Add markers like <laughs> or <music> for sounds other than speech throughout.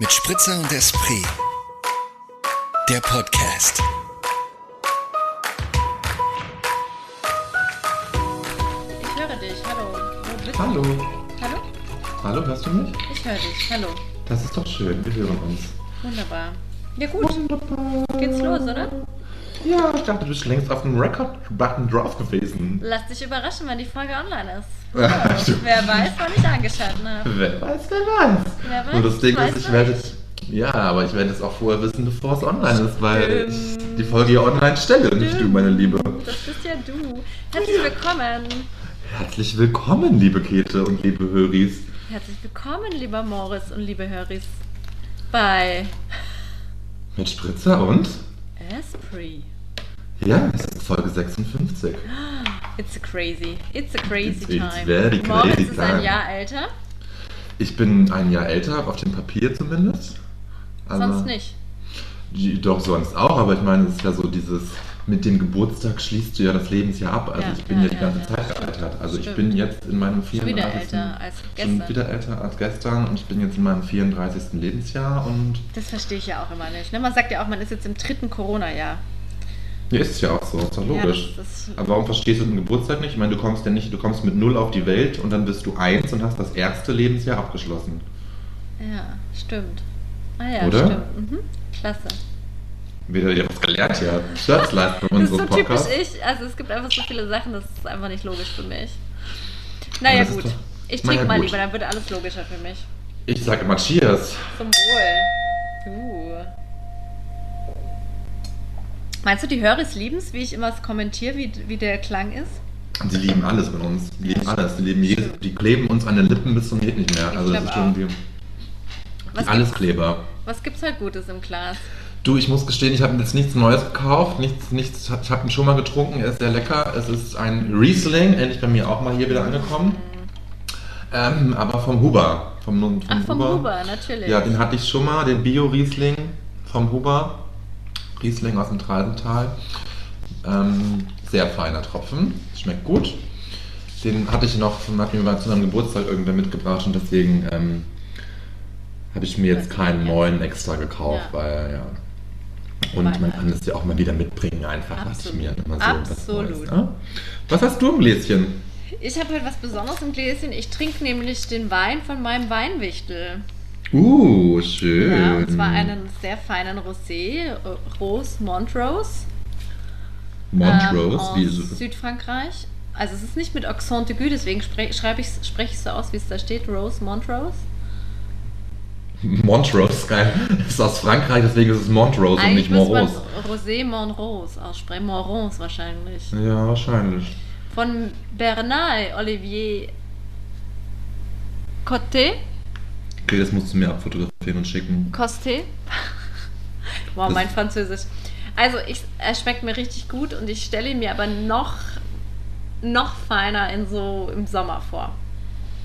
Mit Spritzer und Esprit. Der Podcast. Ich höre dich. Hallo. Bist Hallo. Hallo? Hallo, hörst du mich? Ich höre dich. Hallo. Das ist doch schön, wir hören uns. Wunderbar. Ja gut. Geht's los, oder? Ja, ich dachte, du bist längst auf dem Record-Button drauf gewesen. Lass dich überraschen, wann die Folge online ist. <laughs> Ja, stimmt. Wer weiß, wann ich angeschaltet habe. Wer weiß, wer weiß. Wer weiß, Nur das Ding ist, ich werde nicht. Ja, aber ich werde es auch vorher wissen, bevor es online ist, weil Stimmt. ich die Folge hier online stelle, nicht du, meine Liebe. Das bist ja du. Herzlich willkommen. Herzlich willkommen, liebe Käthe und liebe Höris. Herzlich willkommen, lieber Moritz und liebe Höris, bei Mit Spritzer und? Esprit. Ja, es ist Folge 56. It's a crazy. It's a crazy It's- it's time. very Moritz crazy ist ein time. Jahr älter, Ich bin ein Jahr älter, auf dem Papier zumindest. Aber- sonst nicht. Doch, sonst auch, aber ich meine, es ist ja so dieses, mit dem Geburtstag schließt du ja das Lebensjahr ab. Also Ja, ich bin ja, ja, die ganze ja, Zeit gealtert. Also ich bin jetzt in meinem Schon wieder 34. älter als Schon gestern. wieder älter als gestern und ich bin jetzt in meinem 34. Lebensjahr und Das verstehe ich ja auch immer nicht. Ne? Man sagt ja auch, man ist jetzt im dritten Corona-Jahr. Ja, ist ja auch so, ist doch logisch. Ja, ist- aber warum verstehst du den Geburtstag nicht? Ich meine, du kommst ja nicht, du kommst mit null auf die Welt und dann bist du eins und hast das erste Lebensjahr abgeschlossen. Ja, stimmt. Ah ja, Oder? stimmt. Mhm. Klasse. Wieder wieder was gelernt hier. Scherzleistung Das ist so unseres typisch ich. Also es gibt einfach so viele Sachen, das ist einfach nicht logisch für mich. Naja gut. doch- Ich Naja, trinke mal gut. lieber, dann wird alles logischer für mich. Ich sage immer Cheers. Zum Wohl. Uh. Meinst du, die Höris lieben es, wie ich immer kommentiere, wie, wie der Klang ist? Die lieben alles mit uns. Die lieben alles. Die, lieben jedes, die kleben uns an den Lippen bis zum geht nicht mehr. Also das ist schon auch. wie, alles gibt's- Kleber. Was gibt's heute Gutes im Glas? Du, ich muss gestehen, ich habe jetzt nichts Neues gekauft. Nichts, nichts, ich habe ihn schon mal getrunken. Er ist sehr lecker. Es ist ein Riesling, endlich bei mir auch mal hier wieder angekommen. Ähm, aber vom Huber. Vom, vom Ach, vom Huber, natürlich. Ja, den hatte ich schon mal, den Bio-Riesling vom Huber. Riesling aus dem Treisental. Ähm, sehr feiner Tropfen, schmeckt gut. Den hatte ich noch, hat mir mal zu meinem Geburtstag irgendwer mitgebracht und deswegen ähm, habe ich mir jetzt Was keinen neuen extra gekauft, Ja. weil ja. Und man halt. kann es ja auch mal wieder mitbringen, einfach was ich mir immer so was Absolut. Neues, ne? Was hast du im Gläschen? Ich habe heute was Besonderes im Gläschen. Ich trinke nämlich den Wein von meinem Weinwichtel. Uh, schön. Ja, und zwar einen sehr feinen Rosé, äh, Rose Montrose. Montrose, ähm, wie so. Südfrankreich. Also es ist nicht mit Accent aigu, deswegen spre schreibe ich spreche ich so aus, wie es da steht. Rose Montrose. Montrose, geil. Ist aus Frankreich, deswegen ist es Montrose und Eigentlich nicht muss man Morose. Rosé Montrose aussprechen. Morons wahrscheinlich. Ja, wahrscheinlich. Von Bernal Olivier Coté. Okay, das musst du mir abfotografieren und schicken. Costé. <laughs> wow, mein Französisch. Also, ich, er schmeckt mir richtig gut und ich stelle ihn mir aber noch, noch feiner in so im Sommer vor.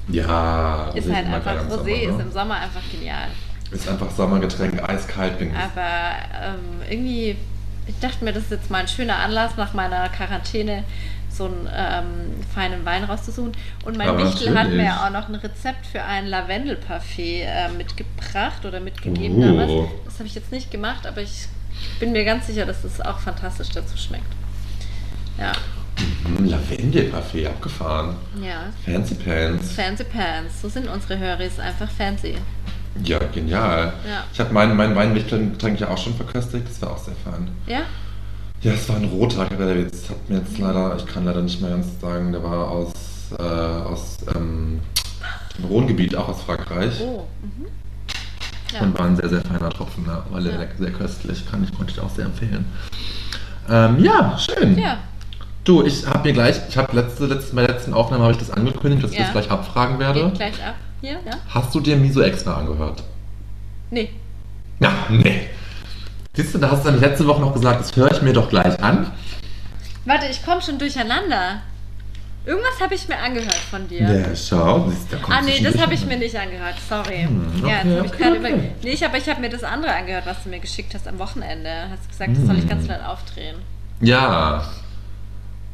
Ja, Ist halt einfach, Rosé Sommer, ist ne? im Sommer einfach genial. Ist einfach Sommergetränk, eiskalt bin ich. Aber ähm, irgendwie, ich dachte mir, das ist jetzt mal ein schöner Anlass nach meiner Quarantäne, so einen ähm, feinen Wein rauszusuchen. Und mein Aber Wichtel hat mir auch noch ein Rezept für ein Lavendelparfait äh, mitgebracht oder mitgegeben Oh. damals. Das habe ich jetzt nicht gemacht, aber ich bin mir ganz sicher, dass es auch fantastisch dazu schmeckt. Ja, Hm, Lavendelparfait, abgefahren. ja. Fancy Pants. Fancy Pants, so sind unsere Höris, einfach fancy. Ja, genial. Ja. Ich habe meinen mein Weinwichtelgetränk ja auch schon verköstigt, das war auch sehr fein. Ja? Ja, es war ein roter, aber der jetzt hat mir jetzt leider, ich kann leider nicht mehr ganz sagen, der war aus, äh, aus ähm, dem Rhônegebiet, auch aus Frankreich. Oh. Mhm. Ja. Und war ein sehr, sehr feiner Tropfen, war sehr, Ja. sehr köstlich, kann ich, konnte ich auch sehr empfehlen. Ähm, ja, schön. ja. Du, ich habe mir gleich, ich habe letzte, letzte, bei der letzten Aufnahme habe ich das angekündigt, dass ich das gleich abfragen werde. Geht gleich ab. Hier, ja? Hast du dir Miso extra angehört? Nee. Ja, nee. Siehst du, da hast du nämlich letzte Woche noch gesagt, das höre ich mir doch gleich an. Warte, ich komme schon durcheinander. Irgendwas habe ich mir angehört von dir. Ja, schau, da ah, du nee, das habe ich mir nicht angehört. Sorry. Hm, ja, okay, jetzt habe ich okay, okay. Nee, ich habe ich hab mir das andere angehört, was du mir geschickt hast am Wochenende. Hast gesagt, das soll ich Hm. ganz laut aufdrehen. Ja,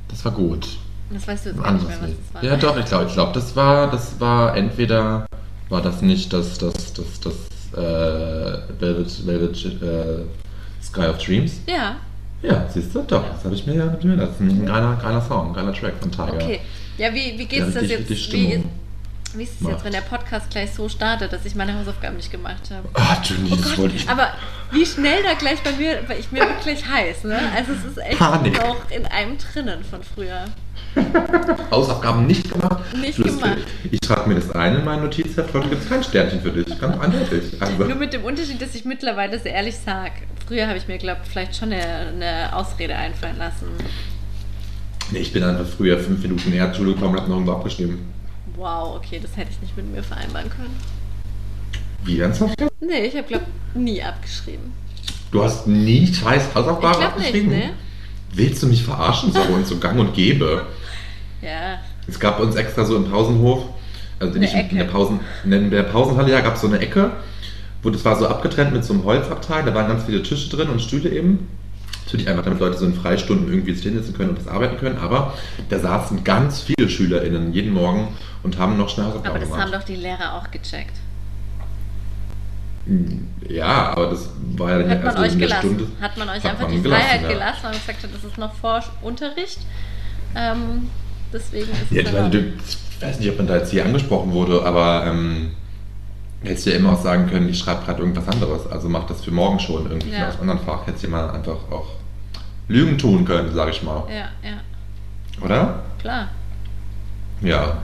das war gut. Das weißt du jetzt gar nicht mehr, was das war. Ja, doch, ich glaube, ich glaube, das war, das war entweder war das nicht das, das, das, das äh, Velvet, Velvet äh, Sky of Dreams. Ja, Ja, siehst du, doch, das habe ich mir ja ich mir das. ist Ein geiler, geiler Song, ein geiler Track von Tiger. okay. Ja, wie, wie geht's Ja, das richtig- jetzt? richtig Wie, wie ist es macht. jetzt, wenn der Podcast gleich so startet, dass ich meine Hausaufgaben nicht gemacht habe? Ah, Jenny, Oh das Gott, wollte ich. aber wie schnell da gleich bei mir, bei ich mir wirklich heiß, ne? Also es ist echt Panik. noch in einem drinnen von früher. <laughs> Hausaufgaben nicht gemacht. Nicht Lustig. gemacht. Ich trage mir das ein in mein Notizheft. Heute gibt es kein Sternchen für dich. Ganz eindeutig. Also, Nur mit dem Unterschied, dass ich mittlerweile sehr ehrlich sage, früher habe ich mir, glaube vielleicht schon eine, eine Ausrede einfallen lassen. nee, ich bin einfach früher fünf Minuten eher zur Schule gekommen und habe noch irgendwo abgeschrieben. Wow, okay, das hätte ich nicht mit mir vereinbaren können. Wie ernsthaft? Nee, ich habe, glaube nie abgeschrieben. Du hast nie scheiß Hausaufgaben glaube nicht, abgeschrieben? ne? Willst du mich verarschen? So und so gang und gäbe. <laughs> Ja, Es gab uns extra so im Pausenhof, also nicht in der, Pausen, in der Pausenhalle, ja, gab es so eine Ecke, wo das war so abgetrennt mit so einem Holzabteil, da waren ganz viele Tische drin und Stühle eben. Natürlich einfach, damit Leute so in Freistunden irgendwie sich hinsetzen können und das arbeiten können, aber da saßen ganz viele SchülerInnen jeden Morgen und haben noch schnell Hausaufgaben aber das haben gemacht. doch die Lehrer auch gecheckt. Ja, aber das war ja dann Hat man also euch in der gelassen? Stunde. Hat man euch hat einfach man die gelassen, Freiheit ja. gelassen, man gesagt hat, das ist noch vor Unterricht. Ähm, deswegen ist Ja, es ich, dann du, ich weiß nicht, ob man da jetzt hier angesprochen wurde, aber ähm, hättest du ja immer auch sagen können, ich schreibe gerade irgendwas anderes. Also mach das für morgen schon irgendwie Ja. aus einem anderen Fach. Hättest du mal einfach auch Lügen tun können, sage ich mal. Ja, ja, Oder? klar. Ja.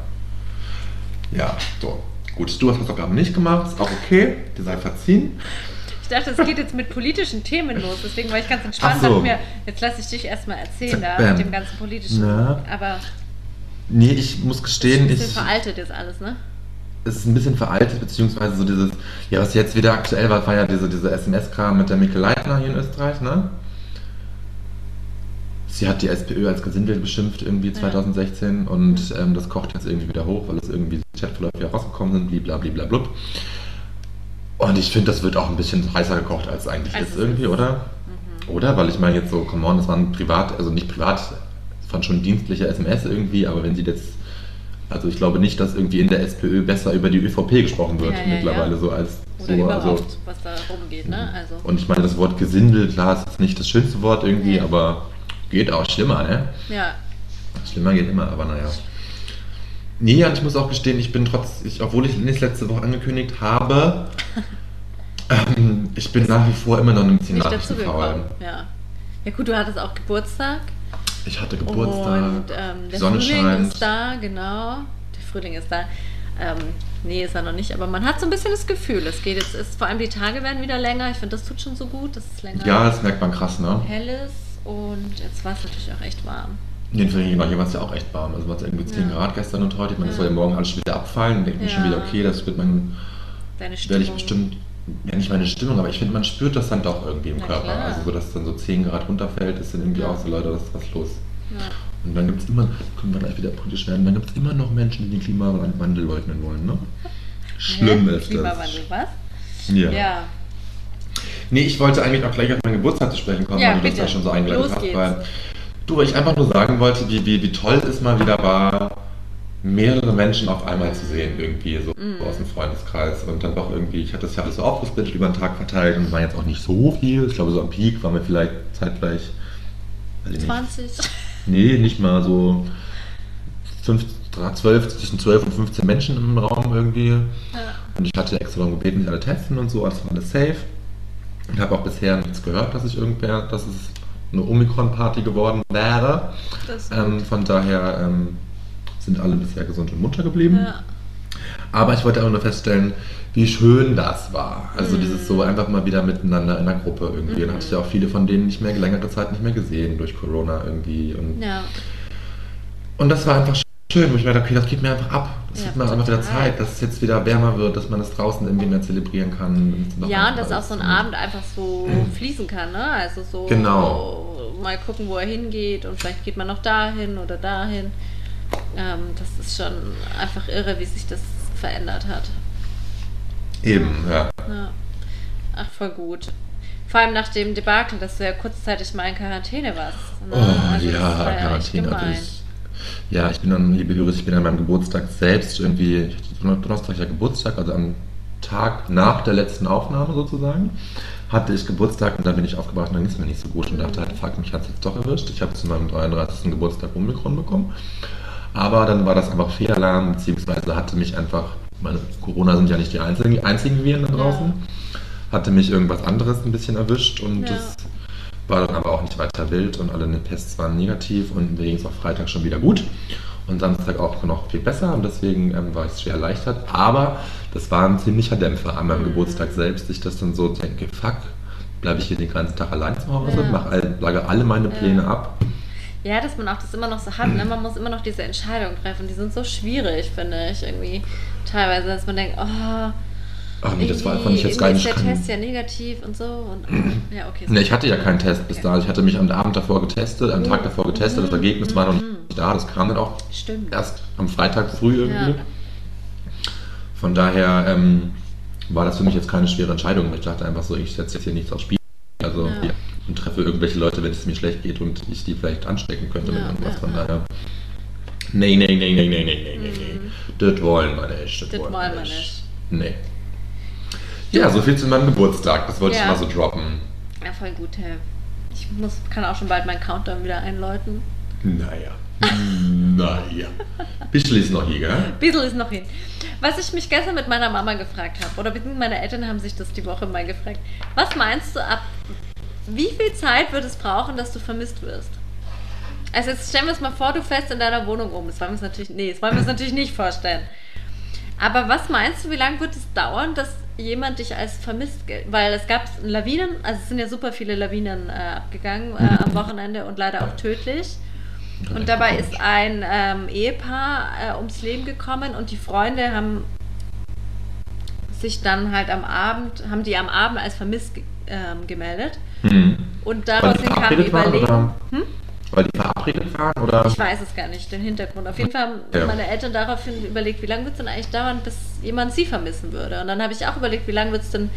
Ja, so. Gut, du hast Hausaufgaben nicht gemacht, ist auch okay, dir sei verziehen. Ich dachte, es geht jetzt mit politischen Themen los, deswegen war ich ganz entspannt. So. Mir, jetzt lasse ich dich erstmal erzählen da Bam. mit dem ganzen politischen. Na? Aber Nee, ich muss ist ein gestehen, bisschen ich, veraltet jetzt alles, ne? es ist ein bisschen veraltet, beziehungsweise so dieses, ja, was jetzt wieder aktuell war, war ja diese, diese SMS-Kram mit der Mikkel Leitner hier in Österreich, ne? Sie hat die SPÖ als Gesindel beschimpft irgendwie 2016 und ähm, das kocht jetzt irgendwie wieder hoch, weil es irgendwie Chatverläufe ja rausgekommen sind, blablabla. Und ich finde, das wird auch ein bisschen heißer gekocht als eigentlich Als ist es irgendwie, oder? Oder? Weil ich meine jetzt so, come on, das waren privat, also nicht privat, das waren schon dienstliche SMS irgendwie, aber wenn sie jetzt, also ich glaube nicht, dass irgendwie in der SPÖ besser über die ÖVP gesprochen wird Ja, ja, mittlerweile ja. so als Oder so, überhaupt, also, was da rumgeht, ne? Also, und ich meine, das Wort Gesindel, klar, ist nicht das schönste Wort irgendwie, aber geht auch schlimmer, ne? ja. Schlimmer geht immer, aber naja. Nee, und ich muss auch gestehen, ich bin trotz, ich, obwohl ich es letzte Woche angekündigt habe, <laughs> ähm, ich bin nach wie vor immer noch ein bisschen Nicht gekommen. Ja. Ja gut, du hattest auch Geburtstag. Ich hatte Geburtstag, Und ähm, der Sonne Frühling scheint. ist da, genau. Der Frühling ist da. Ähm, nee, ist er noch nicht, aber man hat so ein bisschen das Gefühl, es geht jetzt, ist, vor allem die Tage werden wieder länger. Ich finde, das tut schon so gut, dass es länger Ja, das merkt man krass, ne? hell ist. Und jetzt war es natürlich auch echt warm. Nee, für genau, hier war es ja auch echt warm. Also war es irgendwie 10 Ja. Grad gestern und heute. Ich meine, das Ja. soll ja morgen alles schon wieder abfallen. Denke ich mir schon Ja. wieder, okay, das wird man, Deine werde ich Stimmung. bestimmt, ja nicht meine Stimmung, aber ich finde, man spürt das dann doch irgendwie im Na Körper. klar. Also so, dass dann so 10 Grad runterfällt, ist dann irgendwie Ja. auch so, Leute, was ist was los? Ja. Und dann gibt es immer, können wir gleich wieder politisch werden, dann gibt es immer noch Menschen, die den Klimawandel leugnen wollen, ne? <laughs> Schlimm ist Klimawandel, was? das. Ja. Ja. Nee, ich wollte eigentlich auch gleich auf meinen Geburtstag zu sprechen kommen, Ja, weil du das bitte. ja schon so eingeleitet Los hast. geht's. Weil, du, weil ich einfach nur sagen wollte, wie, wie, wie toll es mal wieder war, mehrere Menschen auf einmal zu sehen, irgendwie so Mhm. aus dem Freundeskreis. Und dann doch irgendwie, ich hatte das ja alles so aufgesplittet über den Tag verteilt und es war jetzt auch nicht so viel. Ich glaube, so am Peak waren wir vielleicht zeitgleich, weiß ich nicht, 20. Nee, nicht mal so 5, 12, zwischen 12 und 15 Menschen im Raum irgendwie. Ja. Und ich hatte extra darum gebeten, sich alle testen und so, also war alles safe. Und habe auch bisher nichts gehört, dass ich irgendwer, dass es eine Omikron-Party geworden wäre. Ähm, von daher ähm, sind alle bisher gesund und munter geblieben. Ja. Aber ich wollte auch nur feststellen, wie schön das war. Also Mhm. dieses so einfach mal wieder miteinander in der Gruppe irgendwie. Und hatte ich ja auch viele von denen nicht mehr längere Zeit nicht mehr gesehen durch Corona irgendwie. Und, Ja. und das war einfach schön, wo ich mir dachte, okay, das geht mir einfach ab. Das Ja, wird mir einfach wieder. Zeit, dass es jetzt wieder wärmer wird, dass man es draußen irgendwie mehr zelebrieren kann. Ja, und dass auch so ein Abend einfach so fließen kann, ne? Also so Genau. mal gucken, wo er hingeht und vielleicht geht man noch dahin oder dahin. Ähm, das ist schon einfach irre, wie sich das verändert hat. Eben, ja. Ja. Ach, voll gut. Vor allem nach dem Debakel, dass du ja kurzzeitig mal in Quarantäne warst. ne? Oh Also das ja, war Quarantäne ich. Ja, ich bin dann, liebe Hörer, ich bin an meinem Geburtstag selbst irgendwie, ich hatte Donnerstag ja Geburtstag, also am Tag nach der letzten Aufnahme sozusagen hatte ich Geburtstag und dann bin ich aufgebracht und dann ging es mir nicht so gut und dachte halt, fuck, mich hat es jetzt doch erwischt. Ich habe zu meinem 33. Geburtstag Omikron bekommen. Aber dann war das einfach Fehlalarm, beziehungsweise hatte mich einfach, meine Corona sind ja nicht die einzigen, die einzigen Viren da draußen, hatte mich irgendwas anderes ein bisschen erwischt und Ja. das war dann aber auch nicht weiter wild und alle Tests waren negativ und mir ging es auch Freitag schon wieder gut und Samstag auch noch viel besser und deswegen ähm, war ich schwer erleichtert. Aber das war ein ziemlicher Dämpfer an meinem Mhm. Geburtstag selbst, ich das dann so denke, fuck, bleibe ich hier den ganzen Tag allein zu Hause, Ja. mache all, lage alle meine Pläne Ja. ab. Ja, dass man auch das immer noch so hat, ne? Man muss immer noch diese Entscheidungen treffen. Die sind so schwierig, finde ich, irgendwie. Teilweise, dass man denkt, oh, Ach nee, das war, fand ich jetzt gar nicht. Ist der Test ja negativ und so. Und, <clears throat> ja, okay, nee, ich hatte ja keinen Test bis okay. da. Ich hatte mich am Abend davor getestet, am Tag davor getestet. Das mhm. Ergebnis war noch nicht mhm. da. Das kam dann auch Stimmt. erst am Freitag früh irgendwie. Ja. Von daher ähm, war das für mich jetzt keine schwere Entscheidung. Ich dachte einfach so, ich setze jetzt hier nichts aufs Spiel. Also ja. und treffe irgendwelche Leute, wenn es mir schlecht geht und ich die vielleicht anstecken könnte mit irgendwas. Von daher. Nee, nee, nee, nee, nee, nee, nee, nee. Das wollen wir nicht. Das, das wollen wir nicht. nicht. Nee. Ja, so viel zu meinem Geburtstag. Das wollte Ja. ich mal so droppen. Ja, voll gut, hey. Ich muss, kann auch schon bald meinen Countdown wieder einläuten. Naja. <laughs> naja. Bisschen ist noch hier, gell? Bissl ist noch hin. Was ich mich gestern mit meiner Mama gefragt habe, oder beziehungsweise meine Eltern haben sich das die Woche mal gefragt. Was meinst du ab, wie viel Zeit wird es brauchen, dass du vermisst wirst? Also jetzt stellen wir uns mal vor, du fährst in deiner Wohnung um. Das wollen wir uns natürlich, nee, das wollen wir uns natürlich nicht vorstellen. Aber was meinst du, wie lange wird es dauern, dass jemand dich als vermisst gilt? Weil es gab Lawinen, also es sind ja super viele Lawinen äh, abgegangen äh, am Wochenende und leider auch tödlich. Und dabei ist ein ähm, Ehepaar äh, ums Leben gekommen und die Freunde haben sich dann halt am Abend, haben die am Abend als vermisst ge ähm, gemeldet. Hm. Und daraufhin die kam die Überlegung. Hm? Weil die verabredet waren, oder? Ich weiß es gar nicht, den Hintergrund. Auf jeden Fall haben Ja. meine Eltern daraufhin überlegt, wie lange wird es denn eigentlich dauern, bis jemand sie vermissen würde. Und dann habe ich auch überlegt, wie lange wird es denn.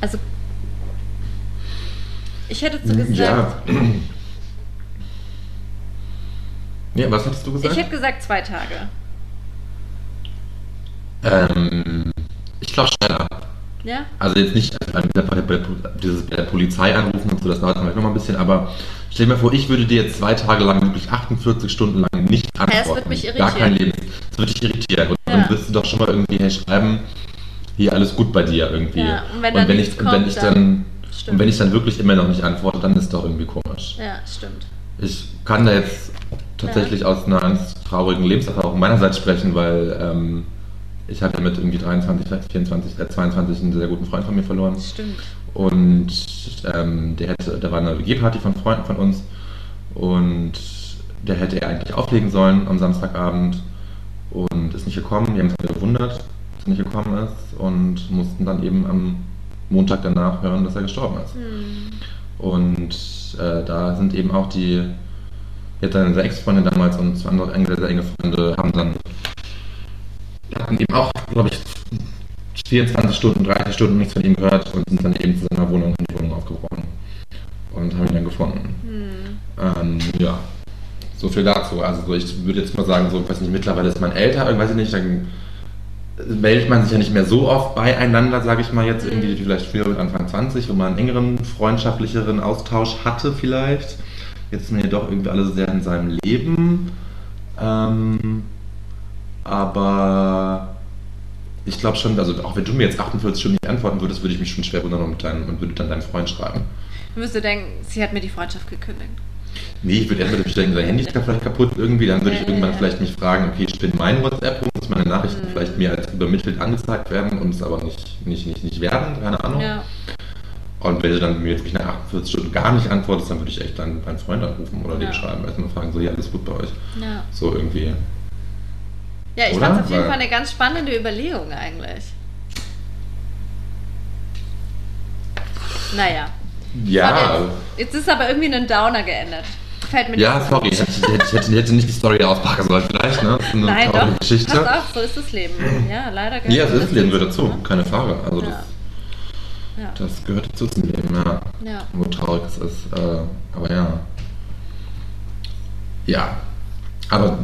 Also. Ich hätte so gesagt. Ja. ja, was hättest du gesagt? Ich hätte gesagt zwei Tage. ähm, ich glaube schneller. Ja? Also jetzt nicht also bei, bei, bei, dieses, bei der Polizei anrufen und so, das dauert vielleicht noch mal ein bisschen, aber stell dir mal vor, ich würde dir jetzt zwei Tage lang, wirklich 48 Stunden lang nicht antworten. das wird mich Gar irritieren. kein Leben. Das würde dich irritieren. Und Ja. dann wirst du doch schon mal irgendwie hey, schreiben, hier alles gut bei dir irgendwie. Ja, und wenn ich, und wenn kommt, ich dann- dann, und wenn ich dann wirklich immer noch nicht antworte, dann ist doch irgendwie komisch. Ja, stimmt. Ich kann da jetzt tatsächlich aus einer ganz traurigen Lebenserfahrung meinerseits sprechen, weil ähm, ich habe ja mit irgendwie 23, 24, äh, 22 einen sehr guten Freund von mir verloren. Stimmt. Und ähm, der hätte, da war eine WG-Party von Freunden von uns und der hätte er eigentlich auflegen sollen am Samstagabend und ist nicht gekommen. Wir haben uns gewundert, dass er nicht gekommen ist und mussten dann eben am Montag danach hören, dass er gestorben ist. Hm. Und äh, da sind eben auch die, jetzt seine Ex-Freundin damals und zwei andere enge, sehr enge Freunde haben dann, hatten eben auch, glaube ich, 24 Stunden, 30 Stunden nichts von ihm gehört und sind dann eben zu seiner Wohnung in die Wohnung aufgebrochen und haben ihn dann gefunden. Hm. Ähm, ja, so viel dazu. Also so, ich würde jetzt mal sagen, so, ich weiß nicht, mittlerweile ist man älter, weiß ich nicht, dann meldet man sich ja nicht mehr so oft beieinander, sage ich mal jetzt irgendwie, wie vielleicht früher mit Anfang 20, wo man einen engeren, freundschaftlicheren Austausch hatte vielleicht. Jetzt sind wir doch irgendwie alle sehr in seinem Leben. Ähm, aber ich glaube schon, also auch wenn du mir jetzt 48 Stunden nicht antworten würdest, würde ich mich schon schwer wundern und, dein, und würde dann deinem Freund schreiben. Dann wirst du denken, sie hat mir die Freundschaft gekündigt. Nee, ich würde erstmal denken, sein Handy ist vielleicht kaputt irgendwie. Dann würde ich irgendwann vielleicht mich fragen, okay, spinnt mein WhatsApp rum, dass meine Nachrichten Mhm. vielleicht mir als übermittelt angezeigt werden und es aber nicht, nicht, nicht, nicht werden, keine Ahnung. Ja. Und wenn du dann mir jetzt wirklich nach 48 Stunden gar nicht antwortest, dann würde ich echt dann meinen Freund anrufen oder Ja. den schreiben, erstmal fragen, so, ja, alles gut bei euch. Ja. So irgendwie. Ja, ich fand es auf jeden Fall eine ganz spannende Überlegung eigentlich. Naja. Ja, Jetzt, jetzt ist aber irgendwie ein Downer geendet. Fällt mir ja, nicht sorry, ich hätte, hätte, ich hätte nicht die Story auspacken sollen vielleicht, ne? Das eine Nein, doch. Geschichte. Pass auf, so ist das Leben. Ja, leider gehört Ja, das ist Leben gehört dazu, ne? keine Frage. Also das, Ja. Ja. das gehört dazu zum Leben, ja. Ja. Wo traurig es ist, äh, aber ja. Ja, aber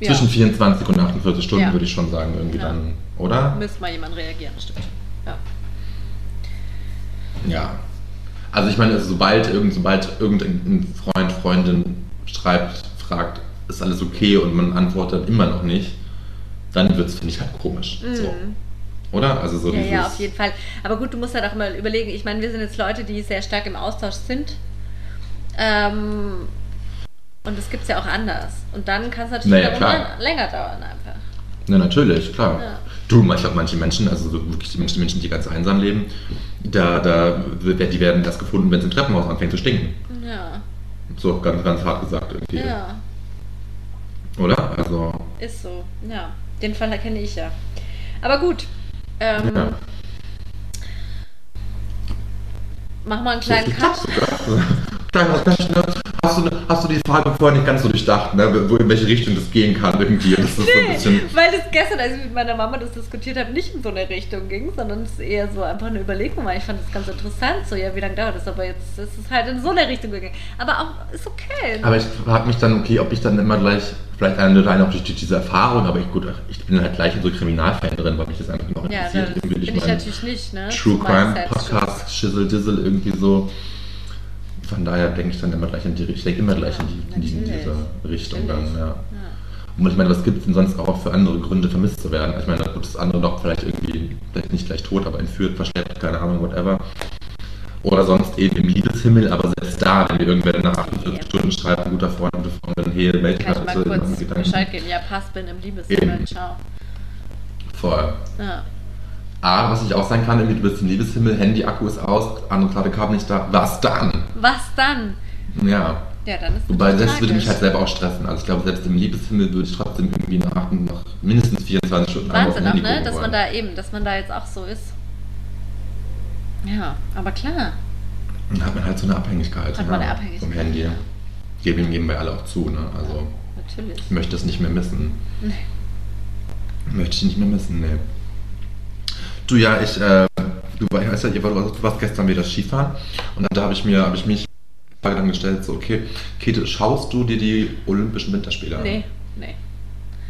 Ja. Zwischen 24 und 48 Stunden Ja. würde ich schon sagen, irgendwie Ja. dann, oder? Müsste mal jemand reagieren, stimmt. Ja. Ja. Also ich meine, sobald, irgend, sobald irgendein Freund, Freundin schreibt, fragt, ist alles okay und man antwortet immer noch nicht, dann wird es, finde ich, halt komisch. So. Mhm. Oder? Also so Ja, ja, auf jeden Fall. Aber gut, du musst halt auch mal überlegen, ich meine, wir sind jetzt Leute, die sehr stark im Austausch sind. Ähm, und das gibt es ja auch anders. Und dann kann es natürlich Naja, klar. länger dauern einfach. Ja, natürlich, klar. Ja. Du, ich glaube, manche Menschen, also so wirklich die Menschen, die Menschen, die ganz einsam leben, da, da, die werden das gefunden, wenn es im Treppenhaus anfängt zu stinken. Ja, So ganz, ganz hart gesagt irgendwie. ja, Oder? Also, ist so. Ja, den Fall kenne ich ja. Aber gut. Ähm, ja. Mach mal einen kleinen Cut. <laughs> Kleiner ne? hast, du, hast du die Frage vorher nicht ganz so durchdacht, ne? wo, in welche Richtung das gehen kann irgendwie. Das ist so. Weil das gestern, als ich mit meiner Mama das diskutiert habe, nicht in so eine Richtung ging, sondern es eher so einfach eine Überlegung war. Ich fand das ganz interessant, so, ja, wie lange dauert das? Aber jetzt ist es halt in so eine Richtung gegangen. Aber auch, ist okay. Aber ich frage mich dann, okay, ob ich dann immer gleich, vielleicht eine oder eine auch durch die- diese Erfahrung, aber ich, gut, ich bin halt gleich in so Kriminalfan drin, weil mich das einfach noch ja, interessiert. Irgendwie bin ich natürlich nicht, ne? True Crime. Podcast, Schissel Dizzle irgendwie so. Von daher denke ich dann immer gleich in die ich denke immer gleich in, die, in, die, in diese Richtung dann, ja. Ja. Und ich meine, was gibt es denn sonst auch für andere Gründe, vermisst zu werden? Ich meine, gut, das andere doch vielleicht irgendwie, vielleicht nicht gleich tot, aber entführt, verschleppt, keine Ahnung, whatever. Oder sonst eben im Liebeshimmel, aber selbst da, wenn mir irgendwer nach 48 Ja. Stunden schreibt, ein guter Freund, gute Freundin, hey, melde dich mal kurz. Bescheid geben? Ja, passt, bin im Liebeshimmel. Eben. Ciao. Voll. Ja. A, was ich auch sagen kann, irgendwie, du bist im Liebeshimmel, Handy-Akku ist aus, andere Ladekabel nicht da, was dann? Was dann? Ja. Ja, dann ist Wobei, das würde mich halt selber auch stressen. Also ich glaube, selbst im Liebeshimmel würde ich trotzdem irgendwie nach, nach mindestens 24 Stunden Wahnsinn auch, Handy ne? Dass man da eben, dass man da jetzt auch so ist. Ja, aber klar. Dann hat man halt so eine Abhängigkeit. Hat ne, man eine Abhängigkeit, Vom Handy. ja. Geben, geben wir alle auch zu, ne? Also Natürlich. ich möchte es nicht mehr missen. Nee. Möchte ich nicht mehr missen, ne. Du ja, ich, äh, du, weißt ja, du warst gestern wieder Skifahren und da habe ich mir, habe ich mich die Frage gestellt, so, okay, Käthe, schaust du dir die Olympischen Winterspiele an? Nee, nee.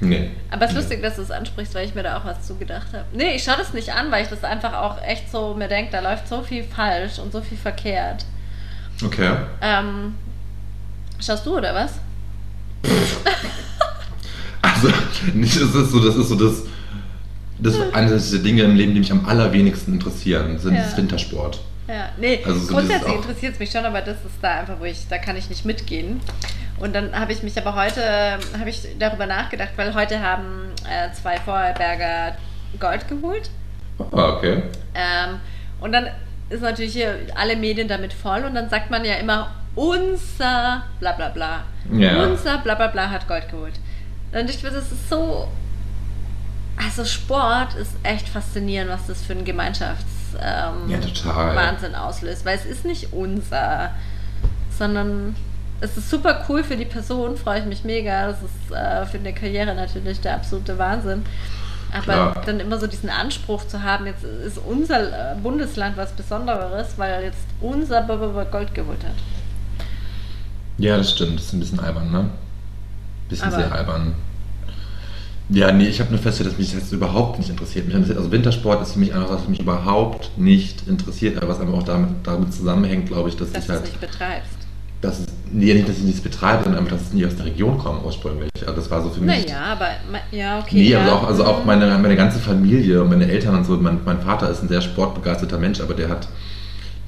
Nee. Aber es ist Nee. lustig, dass du es ansprichst, weil ich mir da auch was zugedacht habe. Nee, ich schaue das nicht an, weil ich das einfach auch echt so mir denke, da läuft so viel falsch und so viel verkehrt. Okay. Ähm, schaust du oder was? Also, <laughs> nicht, das ist so, das ist so das, das ist eines der Dinge im Leben, die mich am allerwenigsten interessieren, sind Ja. das Wintersport. Ja, nee, Also so grundsätzlich interessiert es mich schon, aber das ist da einfach, wo ich, da kann ich nicht mitgehen. Und dann habe ich mich aber heute, habe ich darüber nachgedacht, weil heute haben äh, zwei Vorarlberger Gold geholt. Ah, okay. Ähm, und dann ist natürlich hier alle Medien damit voll und dann sagt man ja immer, unser bla bla bla. Ja. Unser bla bla bla hat Gold geholt. Und ich finde, das ist so. Also Sport ist echt faszinierend, was das für ein Gemeinschafts ähm, Ja, total. Wahnsinn auslöst. Weil es ist nicht unser, sondern es ist super cool für die Person, freue ich mich mega. Das ist äh, für eine Karriere natürlich der absolute Wahnsinn. Aber Klar. dann immer so diesen Anspruch zu haben, jetzt ist unser äh, Bundesland was Besonderes, weil jetzt unser B- B- B- Gold geholt hat. Ja, das stimmt. Das ist ein bisschen albern, ne? Bisschen Aber- sehr albern. Ja, nee, ich habe nur festgestellt, dass mich das überhaupt nicht interessiert. Mich interessiert also Wintersport ist für mich einfach was, was mich überhaupt nicht interessiert, aber was aber auch damit, damit zusammenhängt, glaube ich, dass, Dass ich du es halt, nicht betreibst. dass es, nee, nicht, dass ich nichts betreibe, sondern einfach, dass es nie aus der Region kommt ursprünglich. Also das war so für mich. Naja, aber ja, okay. Nee, ja. also auch, also auch Mhm. meine, meine ganze Familie und meine Eltern und so. Mein, mein Vater ist ein sehr sportbegeisterter Mensch, aber der hat,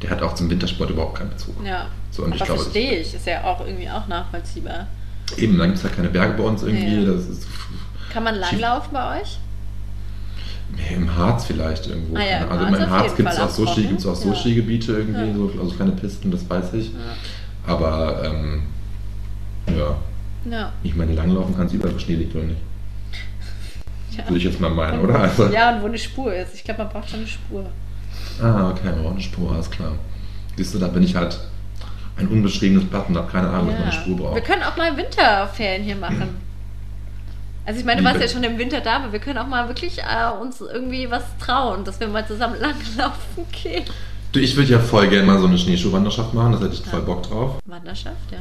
der hat auch zum Wintersport überhaupt keinen Bezug. Ja. So, und ich aber glaube, verstehe ich, ist ja auch irgendwie auch nachvollziehbar. Eben, dann gibt es halt keine Berge bei uns irgendwie. Ja. Das ist Kann man langlaufen bei euch? nee, im Harz vielleicht irgendwo. Ah ja, im Also Harz im Harz gibt es auch, so Ski, gibt's auch so Ja. Skigebiete irgendwie, Ja. so, also keine Pisten, das weiß ich. Aber ähm, ja, ich meine, langlaufen kannst du überall, wo Schnee liegt, oder nicht? <laughs> ja. Würde ich jetzt mal meinen, Und- oder? Also, Ja, und wo eine Spur ist. Ich glaube, man braucht schon eine Spur. Ah, okay, wir brauchen eine Spur, alles klar. Siehst du, da bin ich halt ein unbeschriebenes Blatt und habe keine Ahnung, was man eine Spur Wir braucht. können auch mal Winterferien hier machen. Also ich meine, du warst ja schon im Winter da, aber wir können auch mal wirklich äh, uns irgendwie was trauen, dass wir mal zusammen <laughs> langlaufen gehen. Du, ich würde ja voll gerne mal so eine Schneeschuhwanderschaft machen, da hätte ich voll Bock drauf. Wanderschaft, ja.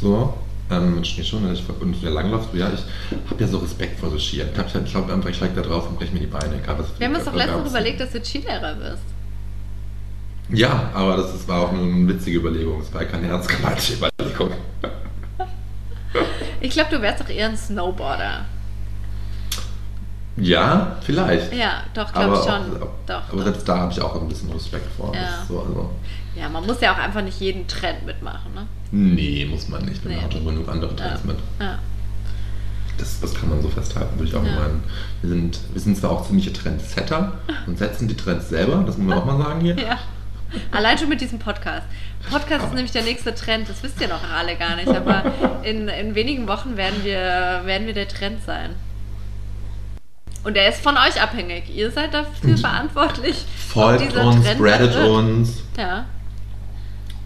So. Ähm, mit Schneeschuhen ich, und der Langlauf, ja, ich habe ja so Respekt vor so Skiern. Ich, hab- ich glaube einfach, ich steige da drauf und breche mir die Beine. Egal, was Wir haben uns doch letztens ist. überlegt, dass du Skilehrer wirst. Ja, aber das, ist, war auch nur eine witzige Überlegung. Es war keine ernst gemeinte Überlegung. Ich glaube, du wärst doch eher ein Snowboarder. Ja, vielleicht. Ja, doch, glaube ich auch, schon. aber Doch, doch. selbst da habe ich auch ein bisschen Respekt vor. Ja. So, also, Ja, man muss ja auch einfach nicht jeden Trend mitmachen, ne? nee, muss man nicht. Man Nee. hat schon genug andere Trends Ja. mit. Ja. Das, das kann man so festhalten, würde ich auch Ja. meinen. Wir sind, wir sind zwar auch ziemliche Trendsetter <laughs> und setzen die Trends selber, das muss man <laughs> auch mal sagen hier. ja. Allein schon mit diesem Podcast. Podcast ist nämlich der nächste Trend, das wisst ihr noch alle gar nicht, aber in, in wenigen Wochen werden wir, werden wir der Trend sein. Und der ist von euch abhängig. Ihr seid dafür verantwortlich. ob Folgt uns, spreadet uns, Ja.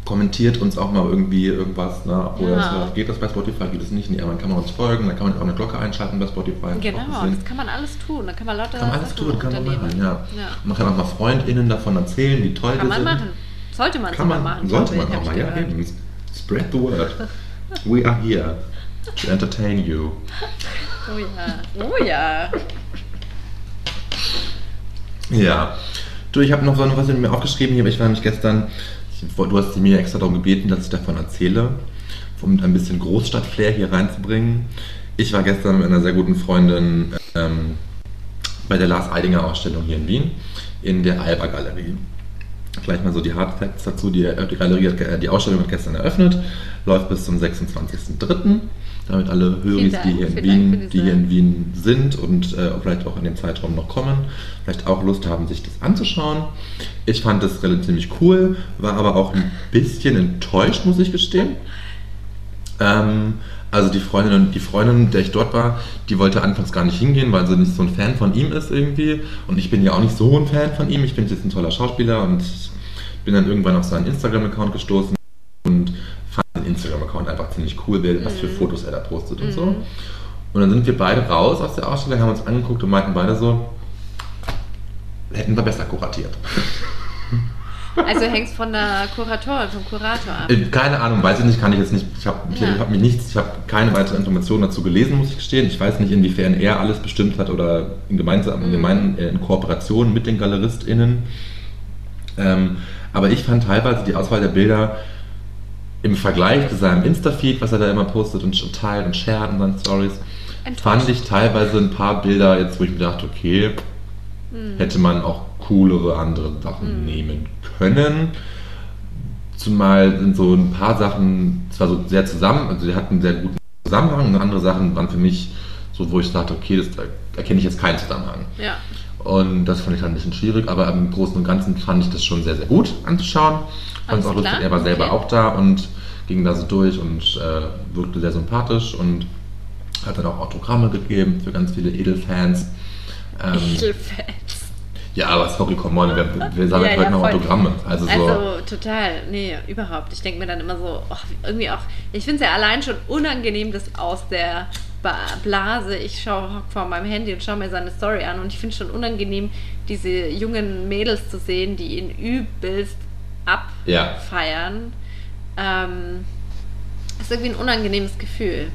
kommentiert uns auch mal irgendwie irgendwas. Ne? Oder Ja. es- geht das bei Spotify, geht es nicht? Nee, dann kann man uns folgen, dann kann man auch eine Glocke einschalten bei Spotify. Genau, das kann man alles tun. Da kann man lauter Kann man alles tun, kann man machen, ja. ja. Man kann auch mal FreundInnen davon erzählen, wie toll Kann wir man sind. machen. Sollte man Kann man, sogar machen. sollte man auch mal, ja, eben. Spread the word. We are here to entertain you. Oh ja. Oh ja. Ja. Du, ich habe noch so was in mir aufgeschrieben hier, aber ich war nämlich gestern, ich, du hast mir extra darum gebeten, dass ich davon erzähle, um ein bisschen Großstadt-Flair hier reinzubringen. Ich war gestern mit einer sehr guten Freundin ähm, bei der Lars Eidinger Ausstellung hier in Wien in der Alba Galerie. Gleich mal so die Hard Facts dazu. Die, die, Galerie hat, ge- die Ausstellung hat gestern eröffnet, läuft bis zum 26.03. Damit alle Höris, die hier, in Wien, die hier in Wien sind und äh, vielleicht auch in dem Zeitraum noch kommen, vielleicht auch Lust haben, sich das anzuschauen. Ich fand das relativ ziemlich cool, war aber auch ein bisschen enttäuscht, muss ich gestehen. Ähm, also die Freundin, die Freundin, mit der ich dort war, die wollte anfangs gar nicht hingehen, weil sie nicht so ein Fan von ihm ist irgendwie. Und ich bin ja auch nicht so ein Fan von ihm. Ich finde jetzt ein toller Schauspieler und bin dann irgendwann auf seinen Instagram-Account gestoßen und fand den Instagram-Account einfach ziemlich cool, was für Fotos er da postet und so. Und dann sind wir beide raus aus der Ausstellung, haben uns angeguckt und meinten beide so, hätten wir besser kuratiert. <laughs> Also hängst von der Kuratorin, vom Kurator ab. Äh, Keine Ahnung, weiß ich nicht, kann ich jetzt nicht. Ich habe Ja. hab mir nichts, ich habe keine weiteren Informationen dazu gelesen, muss ich gestehen. Ich weiß nicht, inwiefern er alles bestimmt hat oder in, gemeinsam, Mhm. gemein, äh, in Kooperation mit den GaleristInnen. Ähm, aber ich fand teilweise die Auswahl der Bilder im Vergleich zu seinem Insta-Feed, was er da immer postet und teilt und shared in seinen Stories, fand ich teilweise ein paar Bilder jetzt, wo ich mir dachte, okay, Mhm. hätte man auch coolere andere Sachen nehmen können. Zumal sind so ein paar Sachen zwar so sehr zusammen, also sie hatten einen sehr guten Zusammenhang und andere Sachen waren für mich so, wo ich dachte, okay, das, da erkenne ich jetzt keinen Zusammenhang. Ja. Und das fand ich dann ein bisschen schwierig, aber im Großen und Ganzen fand ich das schon sehr, sehr gut anzuschauen. Fand es auch lustig, er war selber okay. auch da und ging da so durch und äh, wirkte sehr sympathisch und hat dann auch Autogramme gegeben für ganz viele Edelfans. Ähm, Edelfans. Ja, aber sorry, come on, wir, wir sammeln Ja, heute ja, noch voll. Autogramme. Also so, Also total, nee, überhaupt. Ich denke mir dann immer so, ach, irgendwie auch, ich finde es ja allein schon unangenehm, dass aus der Blase, ich schaue vor meinem Handy und schaue mir seine Story an und ich finde es schon unangenehm, diese jungen Mädels zu sehen, die ihn übelst Ja. abfeiern. Ähm, ist irgendwie ein unangenehmes Gefühl.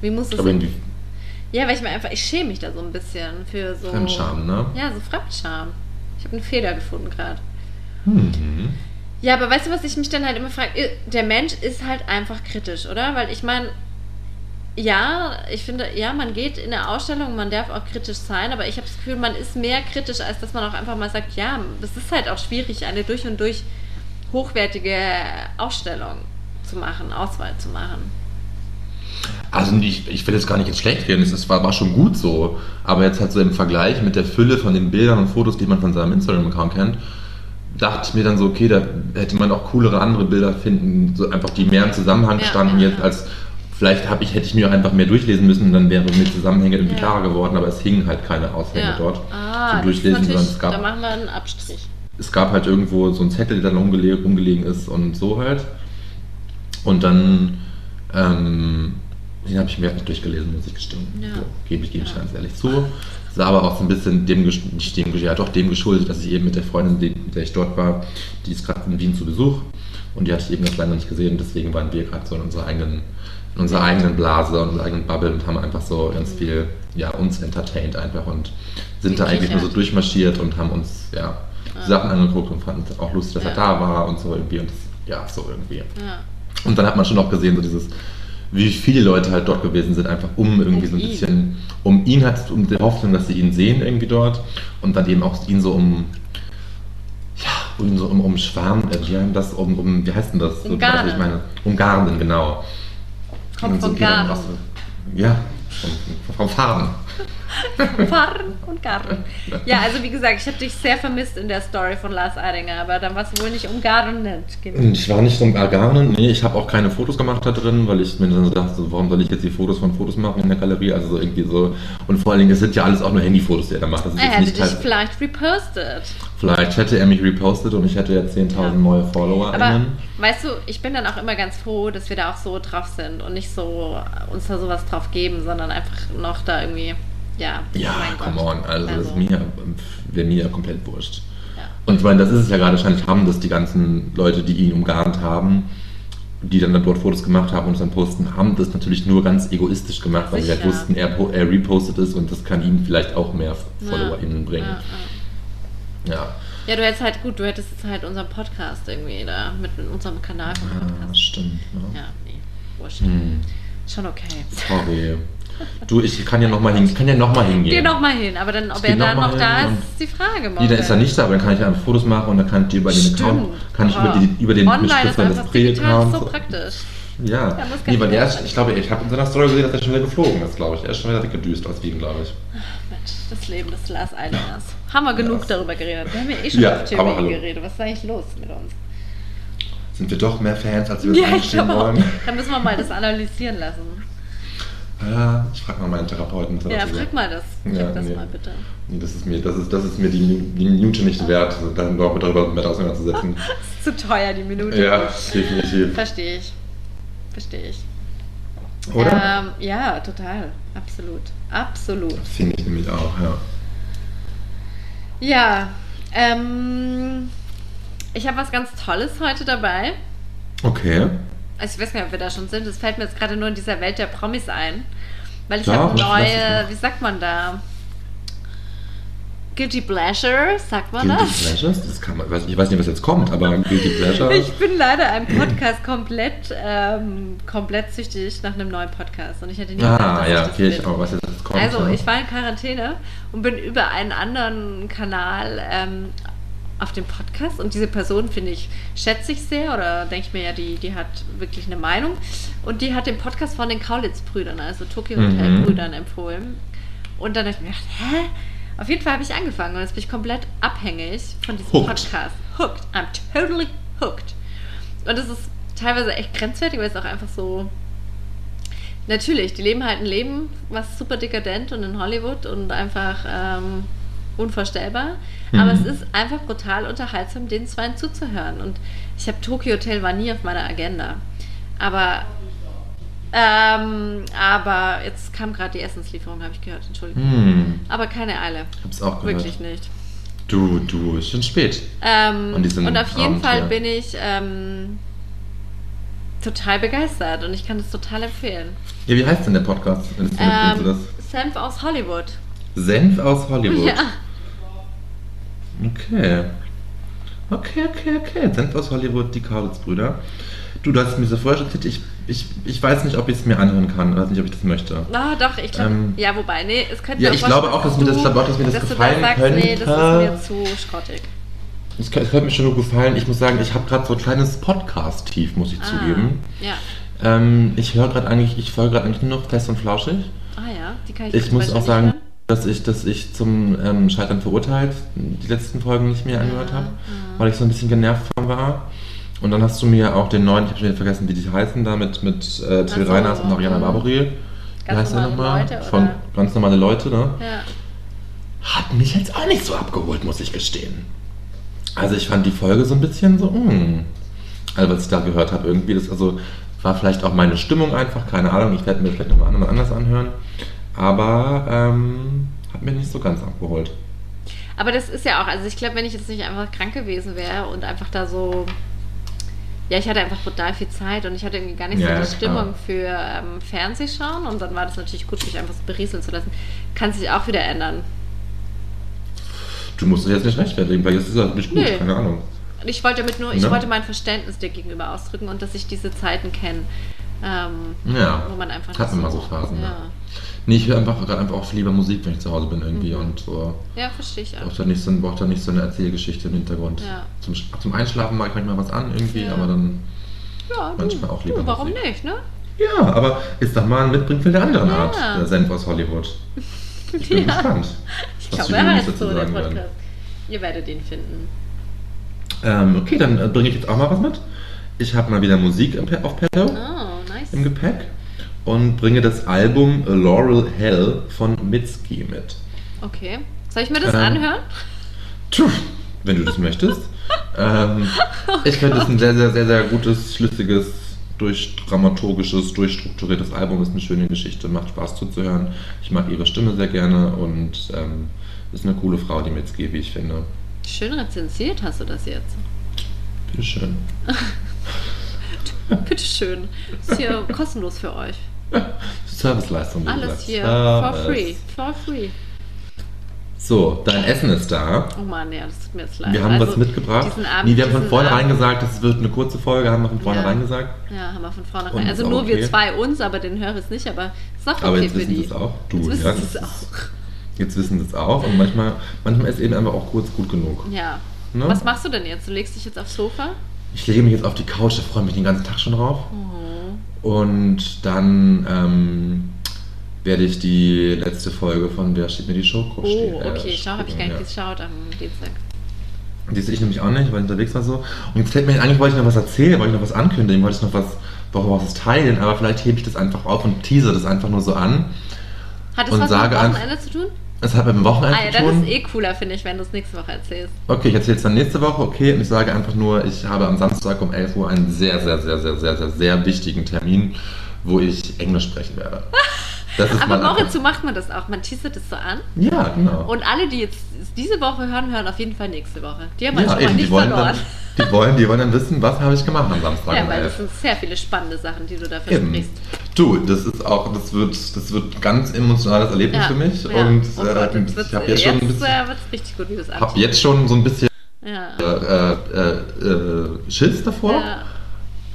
Wie muss es aber irgendwie Ja, weil ich mir einfach, ich schäme mich da so ein bisschen für so. Fremdscham, ne? Ja, so Fremdscham. Ich habe einen Fehler gefunden gerade. Mhm. Ja, aber weißt du, was ich mich dann halt immer frage? Der Mensch ist halt einfach kritisch, oder? Weil ich meine, ja, ich finde, ja, man geht in der Ausstellung, man darf auch kritisch sein, aber ich habe das Gefühl, man ist mehr kritisch, als dass man auch einfach mal sagt, ja, es ist halt auch schwierig, eine durch und durch hochwertige Ausstellung zu machen, Auswahl zu machen. Also ich, ich will jetzt gar nicht jetzt schlecht reden, es war, war schon gut so. Aber jetzt halt so im Vergleich mit der Fülle von den Bildern und Fotos, die man von seinem Instagram-Account kennt, dachte ich mir dann so, okay, da hätte man auch coolere andere Bilder finden, so einfach die mehr im Zusammenhang standen ja, jetzt als vielleicht habe ich hätte ich mir einfach mehr durchlesen müssen, dann wäre mir Zusammenhänge irgendwie Ja. klarer geworden, aber es hingen halt keine Aushänge dort Ah, zum Durchlesen, sondern es gab da machen wir einen Abstrich. es gab halt irgendwo so einen Zettel, der dann umgele umgelegen ist und so halt. Und dann, ähm, den habe ich mir nicht durchgelesen, muss ich gestehen. Ja. So, gebe ich, gebe ich Ja. ganz ehrlich zu. Sah aber auch so ein bisschen dem, nicht dem, ja doch dem geschuldet, dass ich eben mit der Freundin, mit der ich dort war, die ist gerade in Wien zu Besuch. Und die hatte ich eben ganz lange nicht gesehen. Deswegen waren wir gerade so in unserer eigenen, in unserer eigenen Blase und unserer eigenen Bubble und haben einfach so ganz viel, ja, uns entertained einfach und sind da eigentlich nur so durchmarschiert und haben uns, ja, die Sachen angeguckt und fanden es auch lustig, dass er Ja. da war und so irgendwie. Und das, ja, so irgendwie. Ja. Und dann hat man schon auch gesehen, so dieses, wie viele Leute halt dort gewesen sind, einfach um irgendwie Um so ein ihn. bisschen, um ihn hat, um die Hoffnung, dass sie ihn sehen irgendwie dort und dann eben auch ihn so um, ja, ihn so um, um Schwarm, äh, wie heißt das, um, um, wie heißt denn das? So, Umgarnen. was ich meine, umgarnen, genau. Kommt so dann Garn. so- Ja, vom, vom Fahren. <laughs> Fahren und Garten. Ja, also wie gesagt, ich habe dich sehr vermisst in der Story von Lars Eidinger, aber dann war es wohl nicht umgarnet gewesen. Ich war nicht so im Garnen, nee, ich habe auch keine Fotos gemacht da drin, weil ich mir dann so dachte, warum soll ich jetzt die Fotos von Fotos machen in der Galerie? Also so irgendwie so. Und vor allen Dingen, es sind ja alles auch nur Handyfotos, die er da macht. Das ist Er hätte nicht dich halt, vielleicht repostet. vielleicht hätte er mich repostet und ich hätte jetzt 10.000 Ja. neue FollowerInnen. Aber weißt du, ich bin dann auch immer ganz froh, dass wir da auch so drauf sind und nicht so uns da sowas drauf geben, sondern einfach noch da irgendwie, ja. ja, mein come Gott. on, also, das ist mir, wäre mir komplett wurscht. Ja. Und ich meine, das ist es ja gerade, wahrscheinlich haben das die ganzen Leute, die ihn umgarnt haben, die dann dort Fotos gemacht haben und es dann posten, haben das natürlich nur ganz egoistisch gemacht, weil sie halt wussten, er, er repostet es und das kann ihnen vielleicht auch mehr FollowerInnen bringen. Ja, ja. Ja. ja, du hättest halt, gut, du hättest jetzt halt unseren Podcast irgendwie da, mit unserem Kanal vom Ja, Podcast. stimmt. Ne? Ja, nee, wurscht. Hm, Schon okay. sorry. Du, ich kann ja nochmal hin, kann ja noch mal hingehen. Geh noch mal hin, aber dann, ob Ich er geh noch noch da ist, ist die Frage. Nee, da ist er nicht da, aber dann kann ich einfach Fotos machen und dann kann ich die über den. Account, kann ich über, Ah. die, über den Online ist einfach digital Pre-Account. so praktisch. Ja, nee, weil er mehr ist, ich glaube, ich habe in seiner Story gesehen, dass er schon wieder geflogen ist, glaube ich. Er ist schon wieder weggedüst aus Wien, glaube ich. Mensch, das Leben des Lars Eilingers. Haben wir genug Ja. darüber geredet. Wir haben ja eh schon Ja, auf Theorie geredet. Was ist eigentlich los mit uns? Sind wir doch mehr Fans, als wir uns Ja, ich glaube auch. wollen? Da müssen wir mal das analysieren lassen. Ja, ich frage mal meinen Therapeuten. was er Ja, frag mal das. Frag Ja, das nee. mal bitte. Nee, das ist mir, das ist, das ist mir die, die Minute nicht wert, dann doch darüber mit auseinanderzusetzen. <laughs> Das ist zu teuer, die Minute. ja, definitiv. Verstehe ich. Verstehe ich. Oder? Ähm, ja, total. Absolut. Absolut. Finde ich nämlich auch, ja. Ja, ähm, ich habe was ganz Tolles heute dabei. Okay. Also ich weiß gar nicht, ob wir da schon sind. Das fällt mir jetzt gerade nur in dieser Welt der Promis ein. Weil ich habe neue, wie sagt man da? Guilty Pleasure, sagt man Guilty das? Pleasures? Das kann man, ich weiß- ich weiß nicht, was jetzt kommt, aber Guilty Pleasure. <laughs> Ich bin leider einem Podcast komplett, ähm, komplett süchtig nach einem neuen Podcast. Und ich hätte nie gedacht, ah, dass ja, ich das okay, ich auch, was jetzt kommt. Also, ja. ich war in Quarantäne und bin über einen anderen Kanal ähm, auf dem Podcast und diese Person finde ich, schätze ich sehr oder denke ich mir ja, die, die hat wirklich eine Meinung und die hat den Podcast von den Kaulitz-Brüdern, also Tokyo Mhm. Hotel-Brüdern empfohlen und dann habe ich mir gedacht, hä? Auf jeden Fall habe ich angefangen und jetzt bin ich komplett abhängig von diesem Hooked. Podcast. Hooked. I'm totally hooked. Und es ist teilweise echt grenzwertig, weil es auch einfach so Natürlich, die leben halt ein Leben, was super dekadent und in Hollywood und einfach ähm, unvorstellbar. Aber Mhm. es ist einfach brutal unterhaltsam, den Zweien zuzuhören. Und ich habe Tokyo Hotel war nie auf meiner Agenda. Aber ähm, aber jetzt kam gerade die Essenslieferung, habe ich gehört, Entschuldigung. Hm, Aber keine Eile. hab's auch gehört. Wirklich nicht. Du, du, ist schon spät. Ähm, Und und auf jeden Abend, Fall ja. bin ich ähm, total begeistert und ich kann es total empfehlen. Ja, wie heißt denn der Podcast? Ähm, das? Senf aus Hollywood. Senf aus Hollywood. Ja. Okay. Okay, okay, okay. Senf aus Hollywood, die Kaulitz-Brüder. Du, du hast mir so vorher schon erzählt, ich, ich, ich weiß nicht, ob ich es mir anhören kann. Ich weiß nicht, ob ich das möchte. Ah, doch, ich glaube, Ähm, ja, wobei, nee, es könnte ja, mir ich glaube auch, dass mir das- ich glaube auch, dass mir das du gefallen sagst, Nee, das könnte. ist mir zu schrottig. Es könnte, es könnte mir schon nur gefallen. Ich muss sagen, ich habe gerade so ein kleines Podcast-Tief, muss ich zugeben. Ah, ja. Ähm, ich höre gerade eigentlich, ich folge gerade eigentlich nur noch fest und flauschig. Ah ja, die kann ich Ich muss auch sagen, dass ich, dass ich zum ähm, Scheitern verurteilt die letzten Folgen nicht mehr angehört habe, weil ich so ein bisschen genervt von war. Und dann hast du mir auch den neuen, ich habe schon wieder vergessen, wie die heißen, da mit, mit äh, Till so, Reiners und Ariana. Barbouril. Wie heißt der nochmal? Von ganz normale Leute, ne? Ja. Hat mich jetzt auch nicht so abgeholt, muss ich gestehen. Also ich fand die Folge so ein bisschen so, mh. Also was ich da gehört habe, irgendwie, das also war vielleicht auch meine Stimmung einfach, keine Ahnung, ich werde mir vielleicht nochmal anders anhören. Aber ähm, hat mir nicht so ganz abgeholt. Aber das ist ja auch, also ich glaube, wenn ich jetzt nicht einfach krank gewesen wäre und einfach da so Ja, ich hatte einfach brutal viel Zeit und ich hatte irgendwie gar nicht Ja, so ja, die Stimmung klar. für ähm, Fernsehschauen und dann war das natürlich gut, mich einfach so berieseln zu lassen. Kann sich auch wieder ändern. Du musst dich jetzt nicht rechtfertigen, weil jetzt ist das nicht gut, Nee. keine Ahnung. Und ich wollte damit nur, ich Ne? wollte mein Verständnis dir gegenüber ausdrücken und dass ich diese Zeiten kenne, ähm, Ja. wo man einfach Hat nicht man mal so Phasen, Ja, ne? Nee, ich höre einfach gerade einfach auch lieber Musik, wenn ich zu Hause bin irgendwie Mhm. und so. ja verstehe ich auch. Braucht da nicht so, braucht da nicht so eine Erzählgeschichte im Hintergrund. Ja. Zum, zum Einschlafen mache ich manchmal was an irgendwie, Ja. aber dann. Ja, manchmal auch lieber du, warum Musik. nicht, ne? Ja, aber ist doch mal ein Mitbringfilm der anderen Ja. Art, der Senf aus Hollywood. <laughs> Ich bin gespannt. Ich was glaube, er heißt so, der sagen werden. Podcast. Ihr werdet ihn finden. Ähm, okay, dann äh, bringe ich jetzt auch mal was mit. Ich habe mal wieder Musik im, auf Petto Oh, nice. im Gepäck und bringe das Album Laurel Hell von Mitski mit. Okay. Soll ich mir das Ähm, anhören? Tschüss, wenn du das möchtest. <laughs> ähm, ich finde es ein sehr, sehr, sehr, sehr gutes, schlüssiges, durchdramaturgisches, durchstrukturiertes Album. Ist eine schöne Geschichte, macht Spaß zuzuhören. Ich mag ihre Stimme sehr gerne und ähm, ist eine coole Frau, die Mitski, wie ich finde. Schön rezensiert hast du das jetzt. Bitteschön. <laughs> Bitteschön. Ist hier kostenlos für euch. <laughs> Serviceleistung. Alles gesagt. hier for Service. free. For free. So, dein Essen ist da. Oh Mann, ja, das tut mir jetzt leid. Wir haben Also, was mitgebracht. Abend, nee, wir haben von vornherein Abend- gesagt, es wird eine kurze Folge, haben wir von vornherein Ja. gesagt. Ja, haben wir von vornherein. ist Also nur wir okay. zwei uns, aber den höre ich nicht, aber ist auch okay Aber jetzt für wissen die. es auch. Du, Jetzt wissen ja, das es auch. Jetzt wissen sie es auch. Und manchmal, manchmal ist eben einfach auch kurz gut genug. Ja. Ne? Was machst du denn jetzt? Du legst dich jetzt aufs Sofa? Ich lege mich jetzt auf die Couch, da freue ich mich den ganzen Tag schon drauf. Oh. Und dann ähm, werde ich die letzte Folge von Wer steht mir die Show gucken. Oh, okay. Schau, habe ich gar nicht ja. geschaut am Dienstag. Die sehe ich nämlich auch nicht, weil ich unterwegs war so. Und jetzt fällt mir eigentlich wollte ich noch was erzählen, wollte ich noch was ankündigen, wollte ich noch was, was was teilen, aber vielleicht hebe ich das einfach auf und tease das einfach nur so an. Hat es Und was mit sage dem einfach- Wochenende zu tun? Es hat mit dem Wochenende Ah ja, zu dann tun. ist es eh cooler, finde ich, wenn du es nächste Woche erzählst. Okay, ich erzähle es dann nächste Woche, okay, und ich sage einfach nur, ich habe am Samstag um 11 Uhr einen sehr, sehr, sehr, sehr, sehr, sehr, sehr wichtigen Termin, wo ich Englisch sprechen werde. <laughs> Das Aber mal Moritz, so macht man das auch. Man teasert es so an. Ja, genau. Und alle, die jetzt diese Woche hören, hören auf jeden Fall nächste Woche. Die haben ja, schon mal eben, nicht die wollen, verloren. dann, <laughs> die, wollen, die wollen dann wissen, was habe ich gemacht am Samstag Ja, weil 11. das sind sehr viele spannende Sachen, die du da versprichst. Du, das ist auch, das wird, das wird ein ganz emotionales Erlebnis Ja. für mich. Ja. Und oh Gott, äh, ich habe jetzt schon ein bisschen, äh, wird's richtig gut, wie es hab jetzt schon so ein bisschen Ja. äh, äh, äh, Schiss davor ja.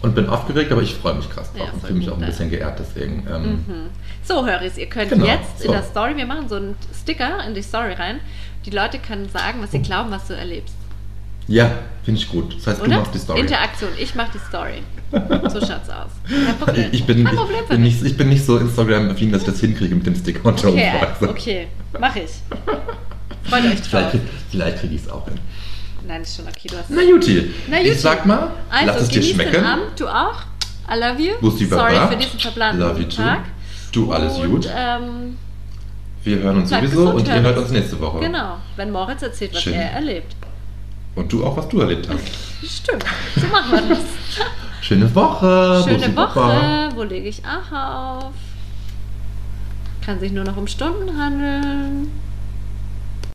Und bin aufgeregt, aber ich freue mich krass drauf Ja, und voll fühle mich auch ein bisschen geehrt deswegen. Ähm, Mhm. So, Höris, ihr könnt Genau, jetzt in so. der Story, wir machen so einen Sticker in die Story rein. Die Leute können sagen, Oh. was sie glauben, was du erlebst. Ja, finde ich gut. Das heißt, du Oder? machst die Story. Interaktion, ich mache die Story. So <laughs> schaut's aus. Kein Problem. Ich bin, Kein ich, Problem bin nicht, ich bin nicht so Instagram-affin, dass ich das hinkriege mit dem Sticker und der Okay, Umfrage. okay, mach ich. Freut euch drauf. Vielleicht, vielleicht kriege ich es auch hin. Nein, ist schon okay, du hast Na Juti, Na Juti. ich sag mal, Also, lass es dir schmecken. Abend, du auch. I love you. Bussi Sorry für diesen verplanten Love you too. Tag. Du, alles und, gut. Ähm, Wir hören uns sowieso und ihr hört uns nächste Woche. genau, wenn Moritz erzählt, was Schön. er erlebt. Und du auch, was du erlebt hast. <laughs> Stimmt, so machen wir das. <laughs> Schöne Woche. Schöne Bussi Woche. Baba. Wo lege ich auch auf? Kann sich nur noch um Stunden handeln.